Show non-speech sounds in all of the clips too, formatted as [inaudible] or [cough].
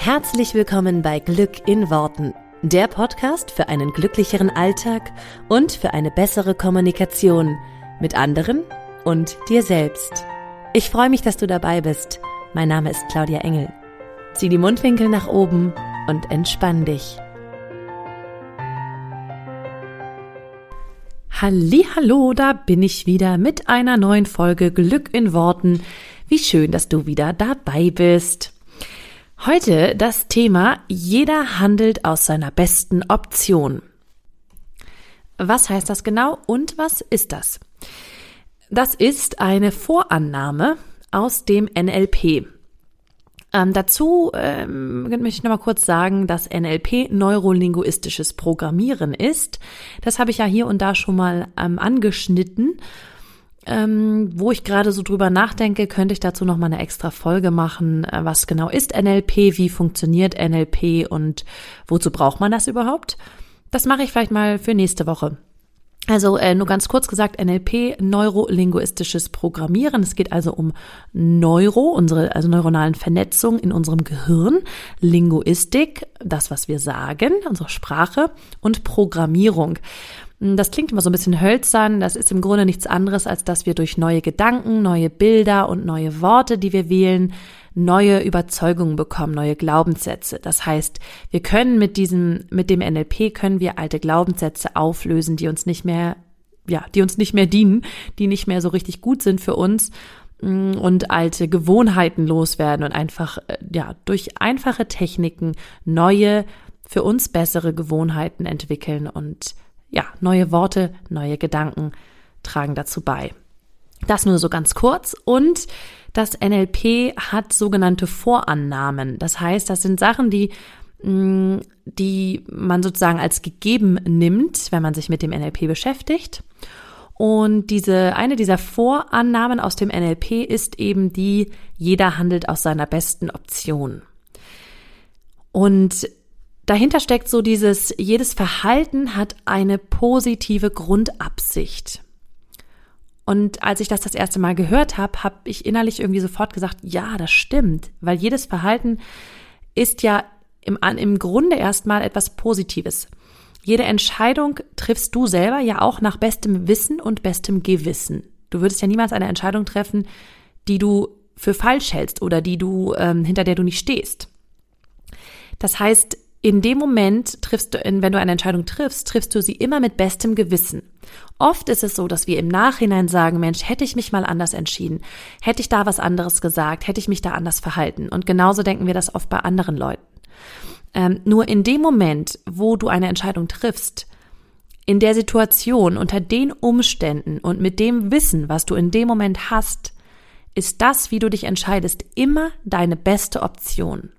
Herzlich willkommen bei Glück in Worten, der Podcast für einen glücklicheren Alltag und für eine bessere Kommunikation mit anderen und dir selbst. Ich freue mich, dass du dabei bist. Mein Name ist Claudia Engel. Zieh die Mundwinkel nach oben und entspann dich. Hallo, da bin ich wieder mit einer neuen Folge Glück in Worten. Wie schön, dass du wieder dabei bist. Heute das Thema Jeder handelt aus seiner besten Option. Was heißt das genau und was ist das? Das ist eine Vorannahme aus dem NLP. Ähm, dazu ähm, möchte ich nochmal kurz sagen, dass NLP neurolinguistisches Programmieren ist. Das habe ich ja hier und da schon mal ähm, angeschnitten ähm, wo ich gerade so drüber nachdenke, könnte ich dazu noch mal eine extra Folge machen. Äh, was genau ist NLP? Wie funktioniert NLP? Und wozu braucht man das überhaupt? Das mache ich vielleicht mal für nächste Woche. Also äh, nur ganz kurz gesagt, NLP, neurolinguistisches Programmieren. Es geht also um Neuro, unsere also neuronalen Vernetzungen in unserem Gehirn, Linguistik, das, was wir sagen, unsere Sprache und Programmierung. Hm, das klingt immer so ein bisschen hölzern. Das ist im Grunde nichts anderes, als dass wir durch neue Gedanken, neue Bilder und neue Worte, die wir wählen, neue Überzeugungen bekommen, neue Glaubenssätze. Das heißt, wir können mit diesem, mit dem NLP können wir alte Glaubenssätze auflösen, die uns nicht mehr, ja, die uns nicht mehr dienen, die nicht mehr so richtig gut sind für uns hm, und alte Gewohnheiten loswerden und einfach, äh, ja, durch einfache Techniken neue, für uns bessere Gewohnheiten entwickeln und ja, neue Worte, neue Gedanken tragen dazu bei. Das nur so ganz kurz. Und das NLP hat sogenannte Vorannahmen. Das heißt, das sind Sachen, die, mm, die man sozusagen als gegeben nimmt, wenn man sich mit dem NLP beschäftigt. Und diese, eine dieser Vorannahmen aus dem NLP ist eben die, jeder handelt aus seiner besten Option. Und Dahinter steckt so dieses, jedes Verhalten hat eine positive Grundabsicht. Und als ich das das erste Mal gehört habe, habe ich innerlich irgendwie sofort gesagt, ja, das stimmt, weil jedes Verhalten ist ja im, im Grunde erstmal etwas Positives. Jede Entscheidung triffst du selber ja auch nach bestem Wissen und bestem Gewissen. Du würdest ja niemals eine Entscheidung treffen, die du für falsch hältst oder die du ähm, hinter der du nicht stehst. Das heißt, in dem Moment triffst du, wenn du eine Entscheidung triffst, triffst du sie immer mit bestem Gewissen. Oft ist es so, dass wir im Nachhinein sagen, Mensch, hätte ich mich mal anders entschieden, hätte ich da was anderes gesagt, hätte ich mich da anders verhalten. Und genauso denken wir das oft bei anderen Leuten. Ähm, nur in dem Moment, wo du eine Entscheidung triffst, in der Situation, unter den Umständen und mit dem Wissen, was du in dem Moment hast, ist das, wie du dich entscheidest, immer deine beste Option.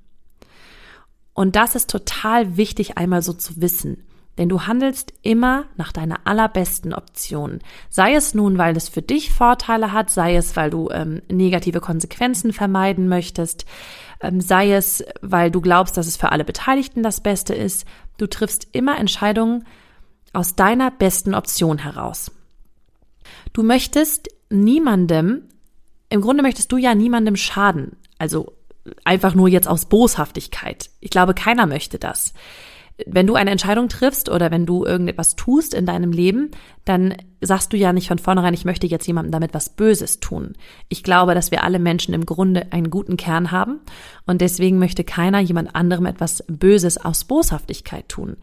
Und das ist total wichtig einmal so zu wissen. Denn du handelst immer nach deiner allerbesten Option. Sei es nun, weil es für dich Vorteile hat, sei es, weil du ähm, negative Konsequenzen vermeiden möchtest, ähm, sei es, weil du glaubst, dass es für alle Beteiligten das Beste ist. Du triffst immer Entscheidungen aus deiner besten Option heraus. Du möchtest niemandem, im Grunde möchtest du ja niemandem schaden. Also einfach nur jetzt aus Boshaftigkeit. Ich glaube, keiner möchte das. Wenn du eine Entscheidung triffst oder wenn du irgendetwas tust in deinem Leben, dann sagst du ja nicht von vornherein, ich möchte jetzt jemandem damit was Böses tun. Ich glaube, dass wir alle Menschen im Grunde einen guten Kern haben und deswegen möchte keiner jemand anderem etwas Böses aus Boshaftigkeit tun.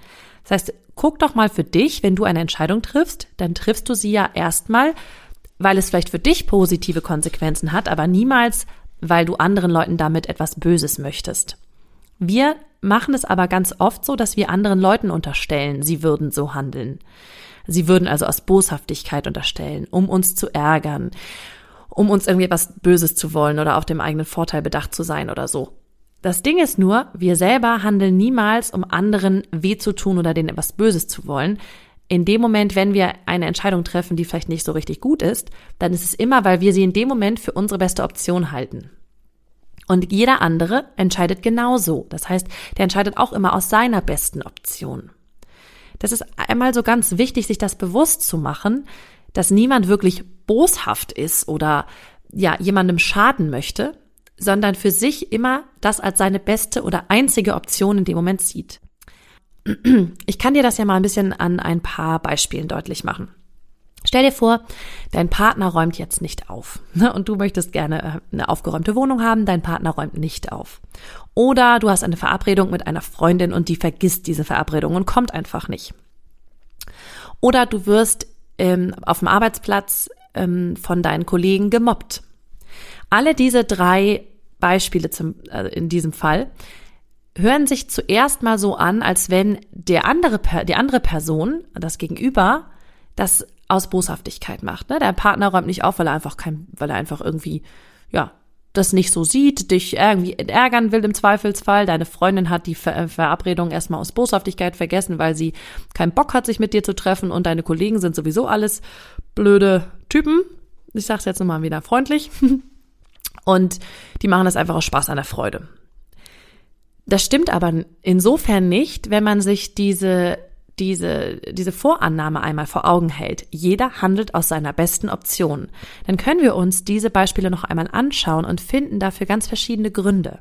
Das heißt, guck doch mal für dich, wenn du eine Entscheidung triffst, dann triffst du sie ja erstmal, weil es vielleicht für dich positive Konsequenzen hat, aber niemals, weil du anderen Leuten damit etwas Böses möchtest. Wir machen es aber ganz oft so, dass wir anderen Leuten unterstellen, sie würden so handeln. Sie würden also aus Boshaftigkeit unterstellen, um uns zu ärgern, um uns irgendwie etwas Böses zu wollen oder auf dem eigenen Vorteil bedacht zu sein oder so. Das Ding ist nur, wir selber handeln niemals, um anderen weh zu tun oder denen etwas Böses zu wollen in dem Moment, wenn wir eine Entscheidung treffen, die vielleicht nicht so richtig gut ist, dann ist es immer, weil wir sie in dem Moment für unsere beste Option halten. Und jeder andere entscheidet genauso. Das heißt, der entscheidet auch immer aus seiner besten Option. Das ist einmal so ganz wichtig, sich das bewusst zu machen, dass niemand wirklich boshaft ist oder ja, jemandem schaden möchte, sondern für sich immer das als seine beste oder einzige Option in dem Moment sieht. Ich kann dir das ja mal ein bisschen an ein paar Beispielen deutlich machen. Stell dir vor, dein Partner räumt jetzt nicht auf ne? und du möchtest gerne äh, eine aufgeräumte Wohnung haben, dein Partner räumt nicht auf. Oder du hast eine Verabredung mit einer Freundin und die vergisst diese Verabredung und kommt einfach nicht. Oder du wirst ähm, auf dem Arbeitsplatz ähm, von deinen Kollegen gemobbt. Alle diese drei Beispiele zum, äh, in diesem Fall hören sich zuerst mal so an, als wenn der andere, die andere Person, das Gegenüber, das aus Boshaftigkeit macht. Ne? Der Partner räumt nicht auf, weil er einfach kein, weil er einfach irgendwie, ja, das nicht so sieht, dich irgendwie ärgern will im Zweifelsfall. Deine Freundin hat die Ver Verabredung erstmal aus Boshaftigkeit vergessen, weil sie keinen Bock hat, sich mit dir zu treffen und deine Kollegen sind sowieso alles blöde Typen. Ich sag's jetzt nochmal wieder freundlich. [laughs] Und die machen das einfach aus Spaß an der Freude. Das stimmt aber insofern nicht, wenn man sich diese, diese, diese Vorannahme einmal vor Augen hält. Jeder handelt aus seiner besten Option. Dann können wir uns diese Beispiele noch einmal anschauen und finden dafür ganz verschiedene Gründe.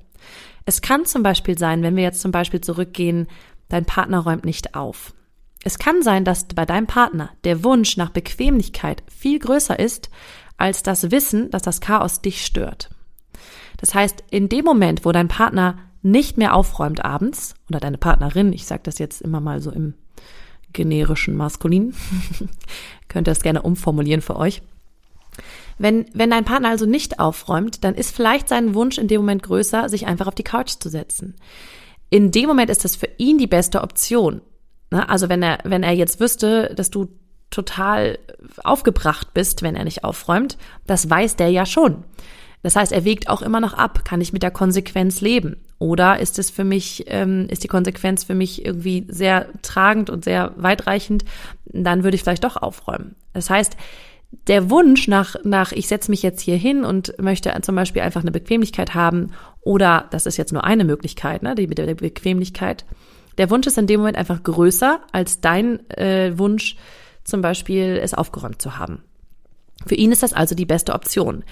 Es kann zum Beispiel sein, wenn wir jetzt zum Beispiel zurückgehen, dein Partner räumt nicht auf. Es kann sein, dass bei deinem Partner der Wunsch nach Bequemlichkeit viel größer ist als das Wissen, dass das Chaos dich stört. Das heißt, in dem Moment, wo dein Partner nicht mehr aufräumt abends oder deine Partnerin, ich sage das jetzt immer mal so im generischen Maskulin, [laughs] könnt ihr das gerne umformulieren für euch. Wenn, wenn dein Partner also nicht aufräumt, dann ist vielleicht sein Wunsch in dem Moment größer, sich einfach auf die Couch zu setzen. In dem Moment ist das für ihn die beste Option. Ne? Also wenn er, wenn er jetzt wüsste, dass du total aufgebracht bist, wenn er nicht aufräumt, das weiß der ja schon. Das heißt, er wägt auch immer noch ab, kann ich mit der Konsequenz leben? Oder ist es für mich, ähm, ist die Konsequenz für mich irgendwie sehr tragend und sehr weitreichend, dann würde ich vielleicht doch aufräumen. Das heißt, der Wunsch nach, nach ich setze mich jetzt hier hin und möchte zum Beispiel einfach eine Bequemlichkeit haben, oder das ist jetzt nur eine Möglichkeit, ne, die mit der Bequemlichkeit. Der Wunsch ist in dem Moment einfach größer als dein äh, Wunsch, zum Beispiel es aufgeräumt zu haben. Für ihn ist das also die beste Option.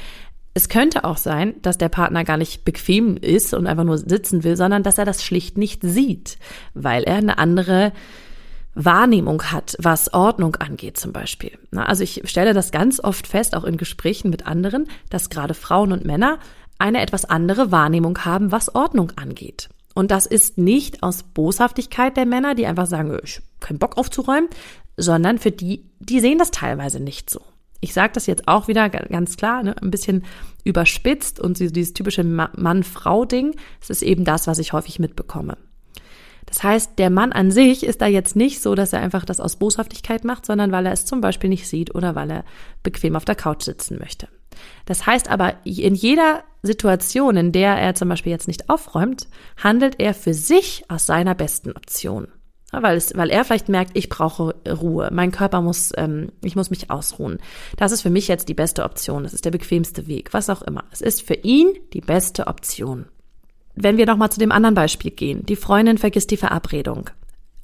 Es könnte auch sein, dass der Partner gar nicht bequem ist und einfach nur sitzen will, sondern dass er das schlicht nicht sieht, weil er eine andere Wahrnehmung hat, was Ordnung angeht zum Beispiel. Also ich stelle das ganz oft fest, auch in Gesprächen mit anderen, dass gerade Frauen und Männer eine etwas andere Wahrnehmung haben, was Ordnung angeht. Und das ist nicht aus Boshaftigkeit der Männer, die einfach sagen, ich habe keinen Bock aufzuräumen, sondern für die, die sehen das teilweise nicht so ich sage das jetzt auch wieder ganz klar, ne, ein bisschen überspitzt und dieses typische Mann-Frau-Ding, es ist eben das, was ich häufig mitbekomme. Das heißt, der Mann an sich ist da jetzt nicht so, dass er einfach das aus Boshaftigkeit macht, sondern weil er es zum Beispiel nicht sieht oder weil er bequem auf der Couch sitzen möchte. Das heißt aber, in jeder Situation, in der er zum Beispiel jetzt nicht aufräumt, handelt er für sich aus seiner besten Option weil, es, weil er vielleicht merkt, ich brauche Ruhe, mein Körper muss, ähm, ich muss mich ausruhen. Das ist für mich jetzt die beste Option, das ist der bequemste Weg, was auch immer. Es ist für ihn die beste Option. Wenn wir nochmal zu dem anderen Beispiel gehen, die Freundin vergisst die Verabredung.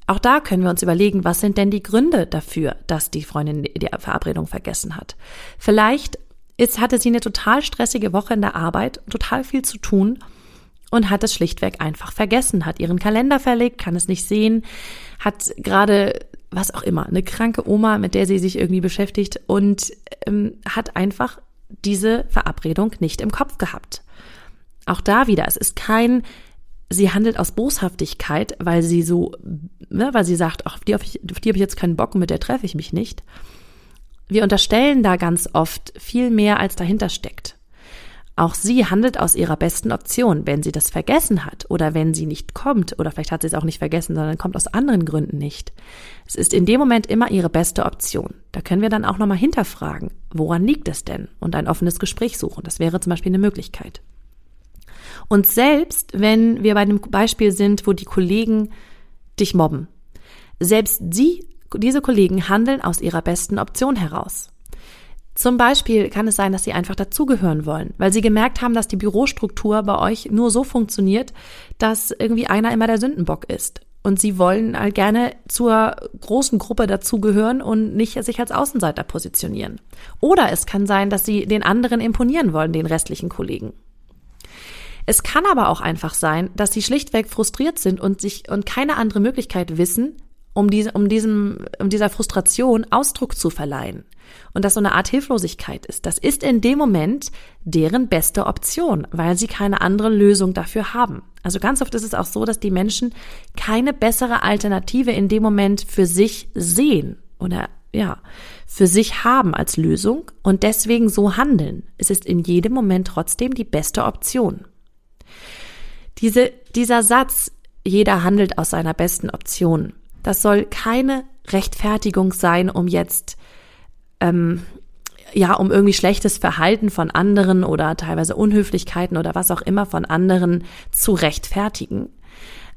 Auch da können wir uns überlegen, was sind denn die Gründe dafür, dass die Freundin die Verabredung vergessen hat. Vielleicht ist, hatte sie eine total stressige Woche in der Arbeit, total viel zu tun und hat es schlichtweg einfach vergessen, hat ihren Kalender verlegt, kann es nicht sehen, hat gerade was auch immer, eine kranke Oma, mit der sie sich irgendwie beschäftigt und ähm, hat einfach diese Verabredung nicht im Kopf gehabt. Auch da wieder, es ist kein, sie handelt aus Boshaftigkeit, weil sie so, ne, weil sie sagt, ach, auf die, auf die habe ich jetzt keinen Bock und mit der treffe ich mich nicht. Wir unterstellen da ganz oft viel mehr, als dahinter steckt. Auch sie handelt aus ihrer besten Option. Wenn sie das vergessen hat oder wenn sie nicht kommt, oder vielleicht hat sie es auch nicht vergessen, sondern kommt aus anderen Gründen nicht. Es ist in dem Moment immer ihre beste Option. Da können wir dann auch nochmal hinterfragen, woran liegt es denn? Und ein offenes Gespräch suchen. Das wäre zum Beispiel eine Möglichkeit. Und selbst wenn wir bei einem Beispiel sind, wo die Kollegen dich mobben, selbst sie, diese Kollegen handeln aus ihrer besten Option heraus. Zum Beispiel kann es sein, dass sie einfach dazugehören wollen, weil sie gemerkt haben, dass die Bürostruktur bei euch nur so funktioniert, dass irgendwie einer immer der Sündenbock ist. Und sie wollen halt gerne zur großen Gruppe dazugehören und nicht sich als Außenseiter positionieren. Oder es kann sein, dass sie den anderen imponieren wollen, den restlichen Kollegen. Es kann aber auch einfach sein, dass sie schlichtweg frustriert sind und sich und keine andere Möglichkeit wissen, um diese, um diesem, um dieser Frustration Ausdruck zu verleihen. Und das so eine Art Hilflosigkeit ist. Das ist in dem Moment deren beste Option, weil sie keine andere Lösung dafür haben. Also ganz oft ist es auch so, dass die Menschen keine bessere Alternative in dem Moment für sich sehen oder ja, für sich haben als Lösung und deswegen so handeln. Es ist in jedem Moment trotzdem die beste Option. Diese, dieser Satz, jeder handelt aus seiner besten Option, das soll keine Rechtfertigung sein, um jetzt ähm, ja, um irgendwie schlechtes Verhalten von anderen oder teilweise Unhöflichkeiten oder was auch immer von anderen zu rechtfertigen,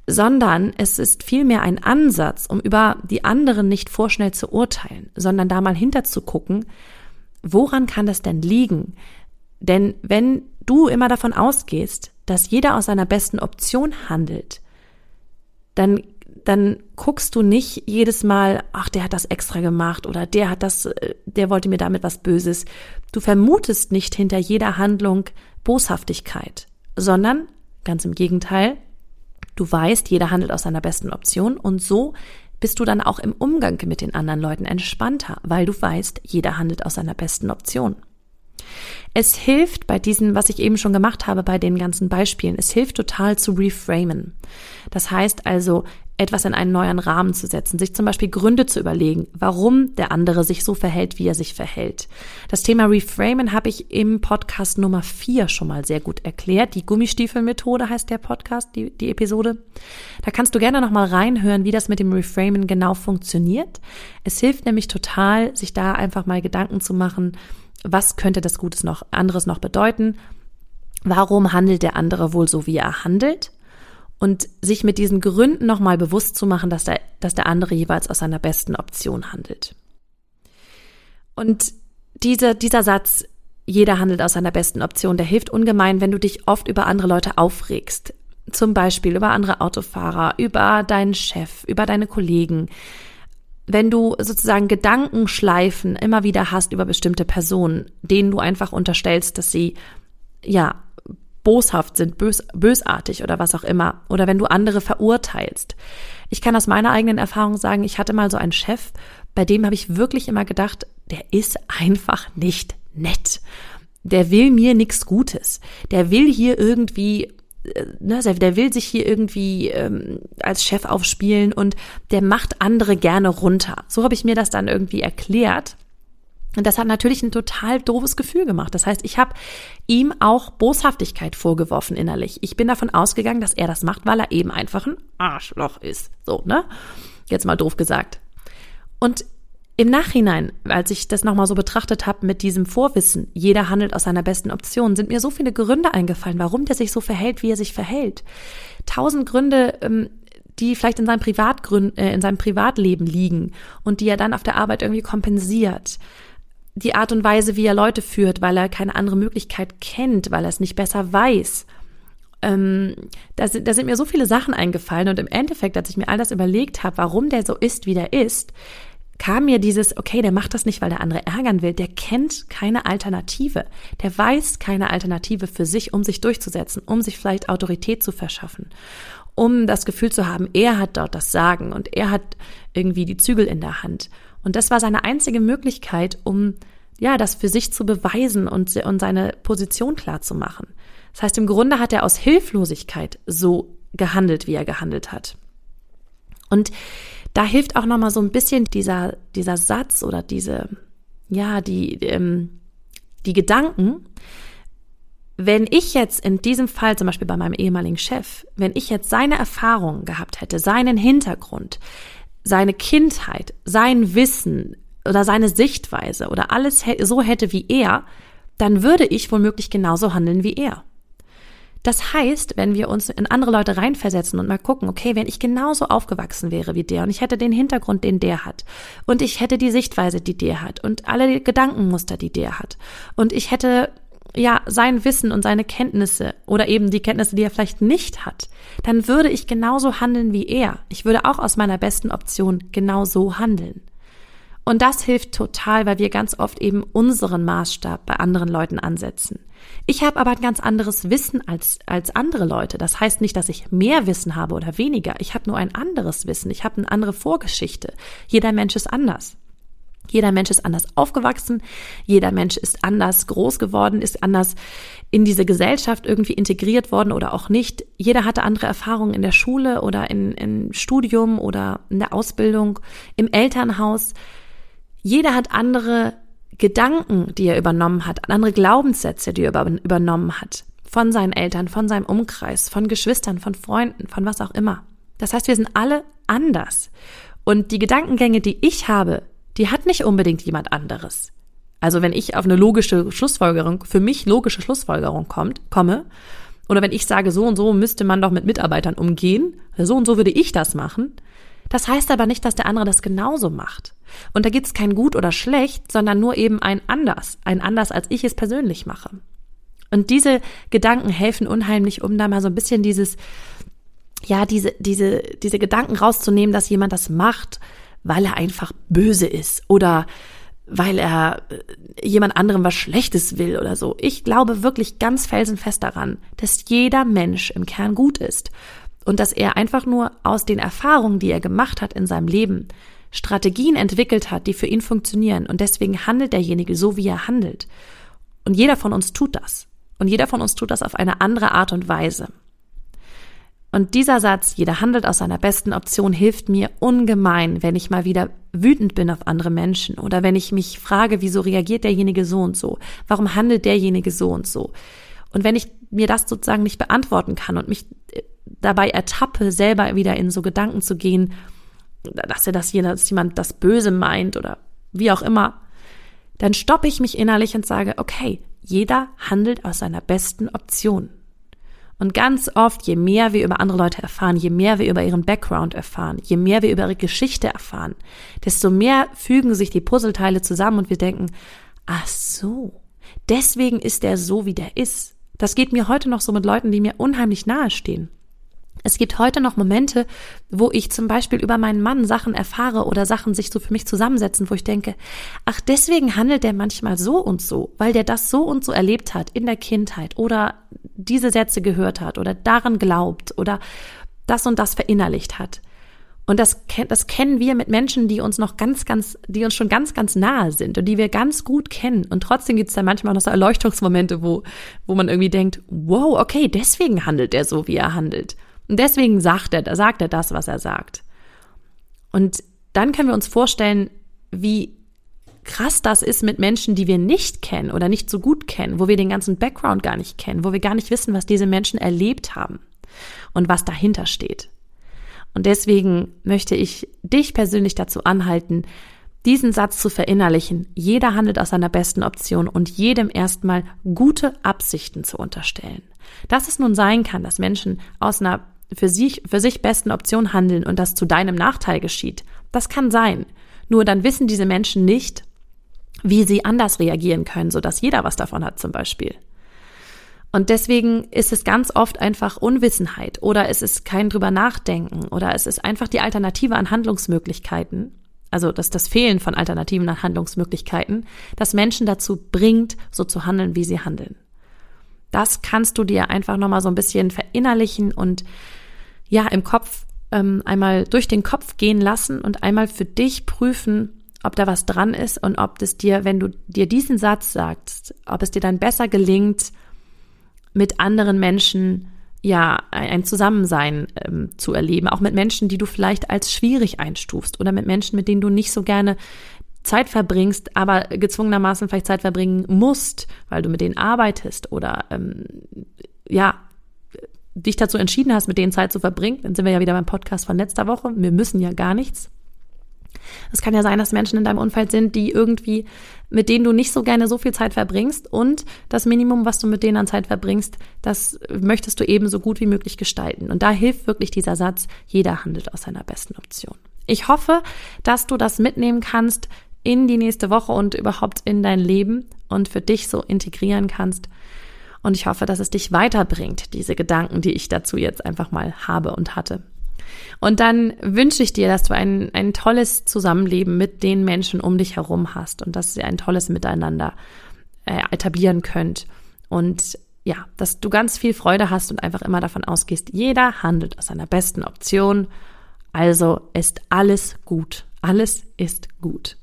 sondern es ist vielmehr ein Ansatz, um über die anderen nicht vorschnell zu urteilen, sondern da mal hinterzugucken, woran kann das denn liegen? Denn wenn du immer davon ausgehst, dass jeder aus seiner besten Option handelt, dann dann guckst du nicht jedes Mal, ach, der hat das extra gemacht oder der hat das, äh, der wollte mir damit was Böses. Du vermutest nicht hinter jeder Handlung Boshaftigkeit, sondern ganz im Gegenteil, du weißt, jeder handelt aus seiner besten Option und so bist du dann auch im Umgang mit den anderen Leuten entspannter, weil du weißt, jeder handelt aus seiner besten Option. Es hilft bei diesen, was ich eben schon gemacht habe, bei den ganzen Beispielen, es hilft total zu reframen. Das heißt also, etwas in einen neuen Rahmen zu setzen, sich zum Beispiel Gründe zu überlegen, warum der andere sich so verhält, wie er sich verhält. Das Thema Reframen habe ich im Podcast Nummer 4 schon mal sehr gut erklärt. Die Gummistiefelmethode heißt der Podcast, die, die Episode. Da kannst du gerne nochmal reinhören, wie das mit dem Reframen genau funktioniert. Es hilft nämlich total, sich da einfach mal Gedanken zu machen, was könnte das Gutes noch, anderes noch bedeuten? Warum handelt der andere wohl so, wie er handelt? Und sich mit diesen Gründen nochmal bewusst zu machen, dass der, dass der andere jeweils aus seiner besten Option handelt. Und diese, dieser Satz, jeder handelt aus seiner besten Option, der hilft ungemein, wenn du dich oft über andere Leute aufregst. Zum Beispiel über andere Autofahrer, über deinen Chef, über deine Kollegen. Wenn du sozusagen Gedankenschleifen immer wieder hast über bestimmte Personen, denen du einfach unterstellst, dass sie ja boshaft sind, bös, bösartig oder was auch immer. Oder wenn du andere verurteilst. Ich kann aus meiner eigenen Erfahrung sagen, ich hatte mal so einen Chef, bei dem habe ich wirklich immer gedacht, der ist einfach nicht nett. Der will mir nichts Gutes. Der will hier irgendwie äh, ne, der will sich hier irgendwie ähm, als Chef aufspielen und der macht andere gerne runter. So habe ich mir das dann irgendwie erklärt. Und das hat natürlich ein total doofes Gefühl gemacht. Das heißt, ich habe ihm auch Boshaftigkeit vorgeworfen innerlich. Ich bin davon ausgegangen, dass er das macht, weil er eben einfach ein Arschloch ist. So, ne? Jetzt mal doof gesagt. Und im Nachhinein, als ich das nochmal so betrachtet habe mit diesem Vorwissen, jeder handelt aus seiner besten Option, sind mir so viele Gründe eingefallen, warum der sich so verhält, wie er sich verhält. Tausend Gründe, ähm, die vielleicht in seinem, Privatgrün, äh, in seinem Privatleben liegen und die er dann auf der Arbeit irgendwie kompensiert die Art und Weise, wie er Leute führt, weil er keine andere Möglichkeit kennt, weil er es nicht besser weiß. Ähm, da, sind, da sind mir so viele Sachen eingefallen und im Endeffekt, als ich mir all das überlegt habe, warum der so ist, wie der ist, kam mir dieses, okay, der macht das nicht, weil der andere ärgern will, der kennt keine Alternative, der weiß keine Alternative für sich, um sich durchzusetzen, um sich vielleicht Autorität zu verschaffen, um das Gefühl zu haben, er hat dort das Sagen und er hat irgendwie die Zügel in der Hand. Und das war seine einzige Möglichkeit, um ja, das für sich zu beweisen und, und seine Position klar zu machen. Das heißt, im Grunde hat er aus Hilflosigkeit so gehandelt, wie er gehandelt hat. Und da hilft auch nochmal so ein bisschen dieser, dieser Satz oder diese, ja, die, ähm, die Gedanken, wenn ich jetzt in diesem Fall, zum Beispiel bei meinem ehemaligen Chef, wenn ich jetzt seine Erfahrungen gehabt hätte, seinen Hintergrund, seine Kindheit, sein Wissen oder seine Sichtweise oder alles so hätte wie er, dann würde ich womöglich genauso handeln wie er. Das heißt, wenn wir uns in andere Leute reinversetzen und mal gucken, okay, wenn ich genauso aufgewachsen wäre wie der und ich hätte den Hintergrund, den der hat und ich hätte die Sichtweise, die der hat und alle Gedankenmuster, die der hat und ich hätte ja, sein Wissen und seine Kenntnisse oder eben die Kenntnisse, die er vielleicht nicht hat, dann würde ich genauso handeln wie er. Ich würde auch aus meiner besten Option genauso handeln. Und das hilft total, weil wir ganz oft eben unseren Maßstab bei anderen Leuten ansetzen. Ich habe aber ein ganz anderes Wissen als, als andere Leute. Das heißt nicht, dass ich mehr Wissen habe oder weniger. Ich habe nur ein anderes Wissen. Ich habe eine andere Vorgeschichte. Jeder Mensch ist anders. Jeder Mensch ist anders aufgewachsen, jeder Mensch ist anders groß geworden, ist anders in diese Gesellschaft irgendwie integriert worden oder auch nicht. Jeder hatte andere Erfahrungen in der Schule oder in, im Studium oder in der Ausbildung, im Elternhaus. Jeder hat andere Gedanken, die er übernommen hat, andere Glaubenssätze, die er übernommen hat. Von seinen Eltern, von seinem Umkreis, von Geschwistern, von Freunden, von was auch immer. Das heißt, wir sind alle anders. Und die Gedankengänge, die ich habe, die hat nicht unbedingt jemand anderes. Also wenn ich auf eine logische Schlussfolgerung, für mich logische Schlussfolgerung kommt, komme, oder wenn ich sage, so und so müsste man doch mit Mitarbeitern umgehen, so und so würde ich das machen, das heißt aber nicht, dass der andere das genauso macht. Und da gibt es kein gut oder schlecht, sondern nur eben ein anders, ein anders, als ich es persönlich mache. Und diese Gedanken helfen unheimlich, um da mal so ein bisschen dieses, ja, diese, diese, diese Gedanken rauszunehmen, dass jemand das macht, weil er einfach böse ist oder weil er äh, jemand anderem was Schlechtes will oder so. Ich glaube wirklich ganz felsenfest daran, dass jeder Mensch im Kern gut ist und dass er einfach nur aus den Erfahrungen, die er gemacht hat in seinem Leben, Strategien entwickelt hat, die für ihn funktionieren und deswegen handelt derjenige so, wie er handelt. Und jeder von uns tut das. Und jeder von uns tut das auf eine andere Art und Weise. Und dieser Satz, jeder handelt aus seiner besten Option, hilft mir ungemein, wenn ich mal wieder wütend bin auf andere Menschen oder wenn ich mich frage, wieso reagiert derjenige so und so? Warum handelt derjenige so und so? Und wenn ich mir das sozusagen nicht beantworten kann und mich äh, dabei ertappe, selber wieder in so Gedanken zu gehen, dass er das hier, dass jemand das Böse meint oder wie auch immer, dann stoppe ich mich innerlich und sage, okay, jeder handelt aus seiner besten Option. Und ganz oft, je mehr wir über andere Leute erfahren, je mehr wir über ihren Background erfahren, je mehr wir über ihre Geschichte erfahren, desto mehr fügen sich die Puzzleteile zusammen und wir denken, ach so, deswegen ist er so, wie der ist. Das geht mir heute noch so mit Leuten, die mir unheimlich nahe stehen. Es gibt heute noch Momente, wo ich zum Beispiel über meinen Mann Sachen erfahre oder Sachen sich so für mich zusammensetzen, wo ich denke, ach, deswegen handelt der manchmal so und so, weil der das so und so erlebt hat in der Kindheit oder diese Sätze gehört hat oder daran glaubt oder das und das verinnerlicht hat. Und das, das kennen wir mit Menschen, die uns noch ganz, ganz, die uns schon ganz, ganz nahe sind und die wir ganz gut kennen. Und trotzdem gibt es da manchmal noch so Erleuchtungsmomente, wo, wo man irgendwie denkt, wow, okay, deswegen handelt er so, wie er handelt. Und deswegen sagt er, sagt er das, was er sagt. Und dann können wir uns vorstellen, wie krass das ist mit Menschen, die wir nicht kennen oder nicht so gut kennen, wo wir den ganzen Background gar nicht kennen, wo wir gar nicht wissen, was diese Menschen erlebt haben und was dahinter steht. Und deswegen möchte ich dich persönlich dazu anhalten, diesen Satz zu verinnerlichen. Jeder handelt aus seiner besten Option und jedem erstmal gute Absichten zu unterstellen. Dass es nun sein kann, dass Menschen aus einer für sich, für sich besten Option handeln und das zu deinem Nachteil geschieht. Das kann sein. Nur dann wissen diese Menschen nicht, wie sie anders reagieren können, sodass jeder was davon hat zum Beispiel. Und deswegen ist es ganz oft einfach Unwissenheit oder es ist kein drüber nachdenken oder es ist einfach die Alternative an Handlungsmöglichkeiten, also das, das Fehlen von alternativen Handlungsmöglichkeiten, das Menschen dazu bringt, so zu handeln, wie sie handeln. Das kannst du dir einfach nochmal so ein bisschen verinnerlichen und ja, im Kopf ähm, einmal durch den Kopf gehen lassen und einmal für dich prüfen, ob da was dran ist und ob es dir, wenn du dir diesen Satz sagst, ob es dir dann besser gelingt, mit anderen Menschen ja ein Zusammensein ähm, zu erleben, auch mit Menschen, die du vielleicht als schwierig einstufst oder mit Menschen, mit denen du nicht so gerne Zeit verbringst, aber gezwungenermaßen vielleicht Zeit verbringen musst, weil du mit denen arbeitest oder ähm, ja, dich dazu entschieden hast, mit denen Zeit zu verbringen, dann sind wir ja wieder beim Podcast von letzter Woche. Wir müssen ja gar nichts. Es kann ja sein, dass Menschen in deinem Umfeld sind, die irgendwie, mit denen du nicht so gerne so viel Zeit verbringst und das Minimum, was du mit denen an Zeit verbringst, das möchtest du eben so gut wie möglich gestalten. Und da hilft wirklich dieser Satz, jeder handelt aus seiner besten Option. Ich hoffe, dass du das mitnehmen kannst in die nächste Woche und überhaupt in dein Leben und für dich so integrieren kannst. Und ich hoffe, dass es dich weiterbringt, diese Gedanken, die ich dazu jetzt einfach mal habe und hatte. Und dann wünsche ich dir, dass du ein, ein tolles Zusammenleben mit den Menschen um dich herum hast und dass ihr ein tolles Miteinander äh, etablieren könnt und ja, dass du ganz viel Freude hast und einfach immer davon ausgehst, jeder handelt aus seiner besten Option. Also ist alles gut. Alles ist gut.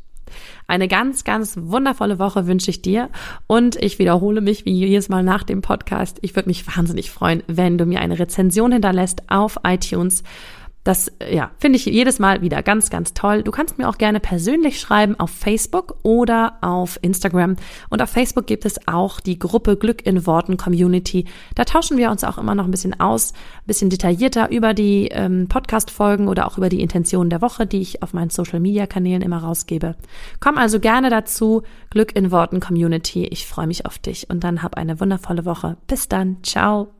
Eine ganz, ganz wundervolle Woche wünsche ich dir und ich wiederhole mich wie jedes Mal nach dem Podcast. Ich würde mich wahnsinnig freuen, wenn du mir eine Rezension hinterlässt auf iTunes das ja, finde ich jedes Mal wieder ganz, ganz toll. Du kannst mir auch gerne persönlich schreiben auf Facebook oder auf Instagram. Und auf Facebook gibt es auch die Gruppe Glück in Worten Community. Da tauschen wir uns auch immer noch ein bisschen aus, ein bisschen detaillierter über die ähm, Podcast-Folgen oder auch über die Intentionen der Woche, die ich auf meinen Social-Media-Kanälen immer rausgebe. Komm also gerne dazu. Glück in Worten Community. Ich freue mich auf dich und dann hab eine wundervolle Woche. Bis dann. Ciao.